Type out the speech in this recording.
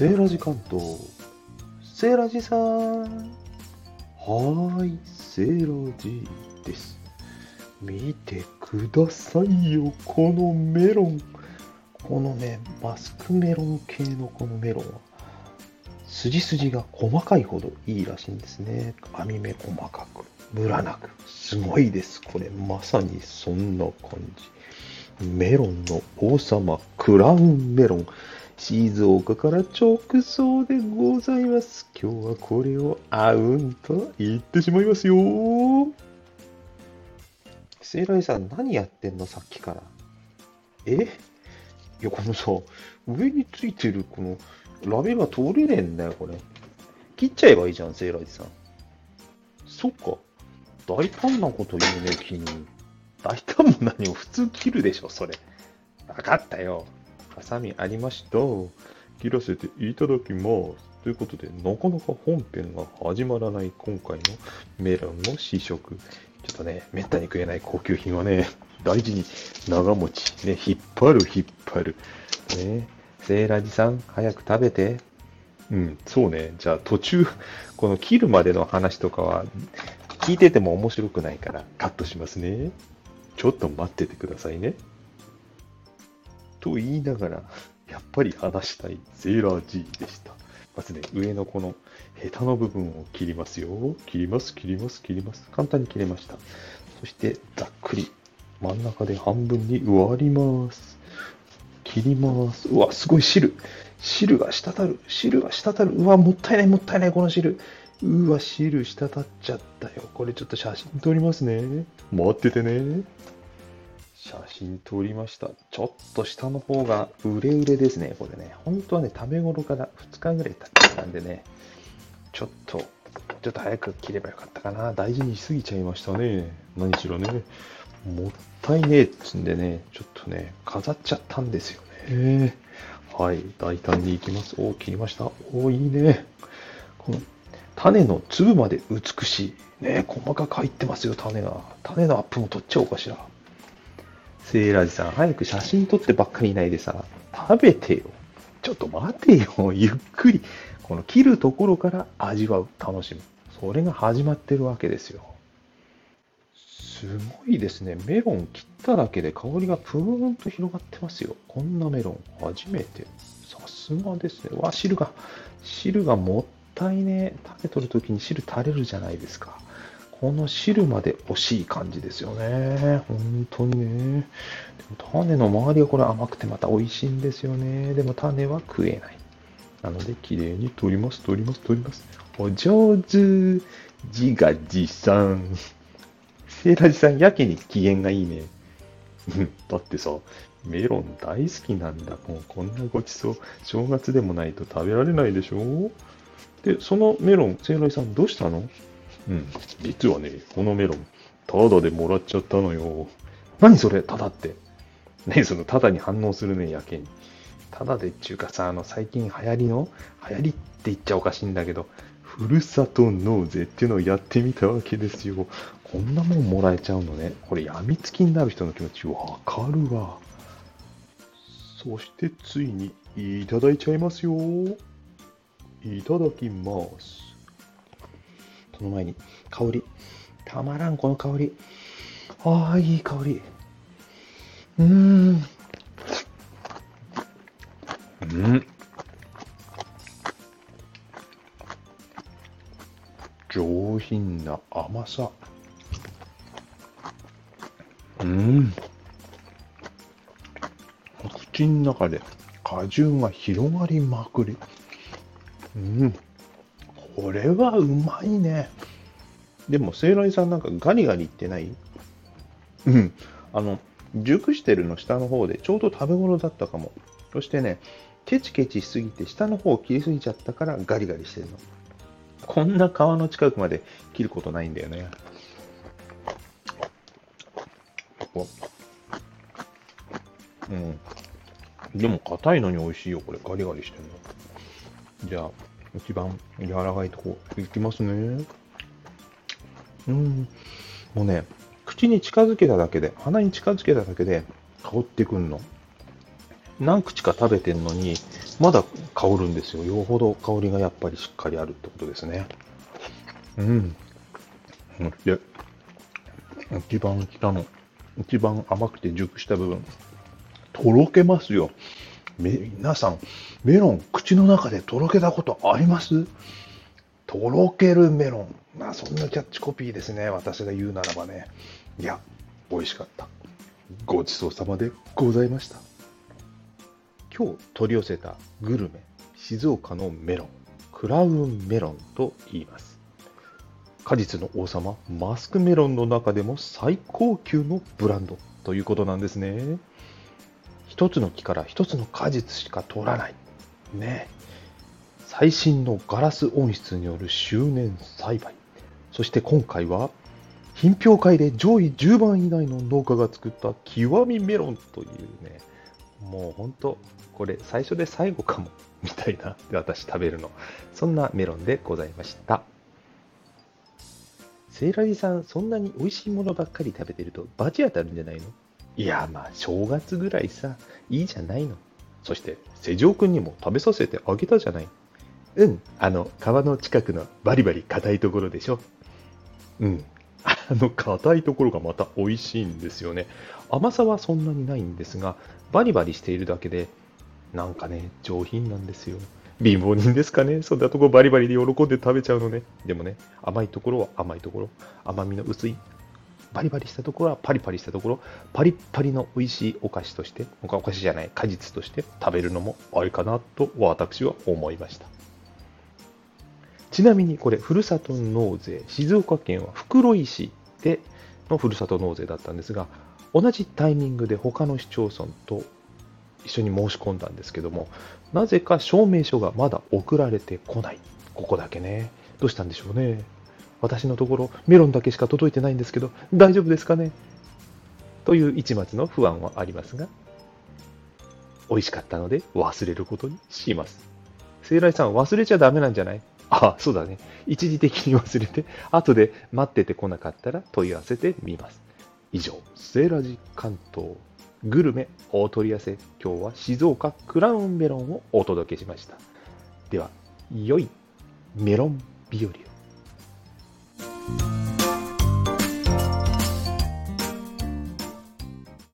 セーラジ関東。セーラジさん。はーい、セーラジです。見てくださいよ、このメロン。このね、マスクメロン系のこのメロンは、筋筋が細かいほどいいらしいんですね。網目細かく、ムラなく。すごいです。これ、まさにそんな感じ。メロンの王様、クラウンメロン。静岡から直送でございます。今日はこれをあうんと言ってしまいますよ。セイライさん、何やってんのさっきから？え？いや、このさ、上についてるこのラベルが取れねえんだよ、これ。切っちゃえばいいじゃん、セイライさん。そっか。大胆なこと言うね、君。大胆も何も普通切るでしょ、それ。わかったよ。ハサミありました。切らせていただきます。ということで、なかなか本編が始まらない今回のメロンの試食。ちょっとね、めったに食えない高級品はね、大事に長持ち、ね、引っ張る引っ張る。ね、セーラジさん、早く食べて。うん、そうね。じゃあ途中、この切るまでの話とかは、聞いてても面白くないからカットしますね。ちょっと待っててくださいね。と言いながら、やっぱり話したいセーラー G でした。まずね、上のこのヘタの部分を切りますよ。切ります、切ります、切ります。簡単に切れました。そして、ざっくり真ん中で半分に割ります。切ります。うわ、すごい汁。汁が滴る。汁が滴る。うわ、もったいない、もったいない、この汁。うわ、汁滴っちゃったよ。これちょっと写真撮りますね。待っててね。写真撮りました。ちょっと下の方が売れ売れですね、これね。本当はね、食べ頃から2日ぐらい経ってたんでね、ちょっと、ちょっと早く切ればよかったかな。大事にしすぎちゃいましたね。何しろね。もったいねえっつんでね、ちょっとね、飾っちゃったんですよね。はい、大胆にいきます。おお切りました。おおいいね。この種の粒まで美しい。ね、細かく入ってますよ、種が。種のアップも取っちゃおうかしら。セーラージさん、早く写真撮ってばっかりいないでさ、食べてよ。ちょっと待てよ、ゆっくり。この切るところから味わう、楽しむ。それが始まってるわけですよ。すごいですね。メロン切っただけで香りがプーンと広がってますよ。こんなメロン、初めて。さすがですね。わ、汁が、汁がもったいね。食べとるときに汁垂れるじゃないですか。この汁まで惜しい感じですよね。本当にね。でも種の周りがこれ甘くてまた美味しいんですよね。でも種は食えない。なので、綺麗に取ります、取ります、取ります。お上手。自画自賛。セーラジさん、やけに機嫌がいいね。だってさ、メロン大好きなんだもん。こんなごちそう、正月でもないと食べられないでしょで、そのメロン、セーラジさんどうしたの？うん、実はね、このメロン、タダでもらっちゃったのよ。何それ、タダって。ねそのタダに反応するね、やけに。タダでっちゅうかさ、あの、最近流行りの、流行りって言っちゃおかしいんだけど、ふるさと納税っていうのをやってみたわけですよ。こんなもんもらえちゃうのね。これ、やみつきになる人の気持ちわかるわ。そして、ついに、いただいちゃいますよ。いただきます。その前に、香り。たまらん、この香り。ああ、いい香り。うーん。うん。上品な甘さ。うん。口の中で果汁が広がりまくり。うん。これはうまいね。でも、セイライさんなんかガリガリってない？うん。あの、熟してるの下の方でちょうど食べ頃だったかも。そしてね、ケチケチしすぎて下の方を切りすぎちゃったからガリガリしてるの。こんな皮の近くまで切ることないんだよね。うん。でも硬いのに美味しいよ、これ。ガリガリしてるの。じゃあ、一番柔らかいとこいきますね。うん。もうね、口に近づけただけで、鼻に近づけただけで香ってくんの。何口か食べてんのに、まだ香るんですよ。よほど香りがやっぱりしっかりあるってことですね。うん。で、一番北の、一番甘くて熟した部分、とろけますよ。皆さん、メロン、口の中でとろけたことあります？とろけるメロン。まあ、そんなキャッチコピーですね。私が言うならばね。いや、美味しかった。ごちそうさまでございました。今日取り寄せたグルメ、静岡のメロン、クラウンメロンと言います。果実の王様、マスクメロンの中でも最高級のブランドということなんですね。一つの木から一つの果実しか取らない。ね。最新のガラス温室による周年栽培。そして今回は、品評会で上位10番以内の農家が作った極みメロンというね、もう本当、これ最初で最後かも、みたいな、私食べるの。そんなメロンでございました。セイラジさん、そんなに美味しいものばっかり食べてると罰当たるんじゃないの？いや、まあ、正月ぐらいさ、いいじゃないの。そして、瀬城くんにも食べさせてあげたじゃない。うん、あの、川の近くのバリバリ硬いところでしょ。うん、あの硬いところがまた美味しいんですよね。甘さはそんなにないんですが、バリバリしているだけで、なんかね、上品なんですよ。貧乏人ですかね。そんなとこバリバリで喜んで食べちゃうのね。でもね、甘いところは甘いところ、甘みの薄いバリバリしたところはパリパリしたところ、パリッパリの美味しいお菓子として、お菓子じゃない、果実として食べるのもありかなと私は思いました。ちなみにこれ、ふるさと納税、静岡県は袋井市でのふるさと納税だったんですが、同じタイミングで他の市町村と一緒に申し込んだんですけども、なぜか証明書がまだ送られてこない。ここだけね。どうしたんでしょうね。私のところメロンだけしか届いてないんですけど、大丈夫ですかね？という一末の不安はありますが、美味しかったので忘れることにします。聖来さん、忘れちゃダメなんじゃない？あ、そうだね。一時的に忘れて、後で待っててこなかったら問い合わせてみます。以上、セーラジ関東グルメ大取り寄せ。今日は静岡クラウンメロンをお届けしました。では、良いメロン日和を。Bye.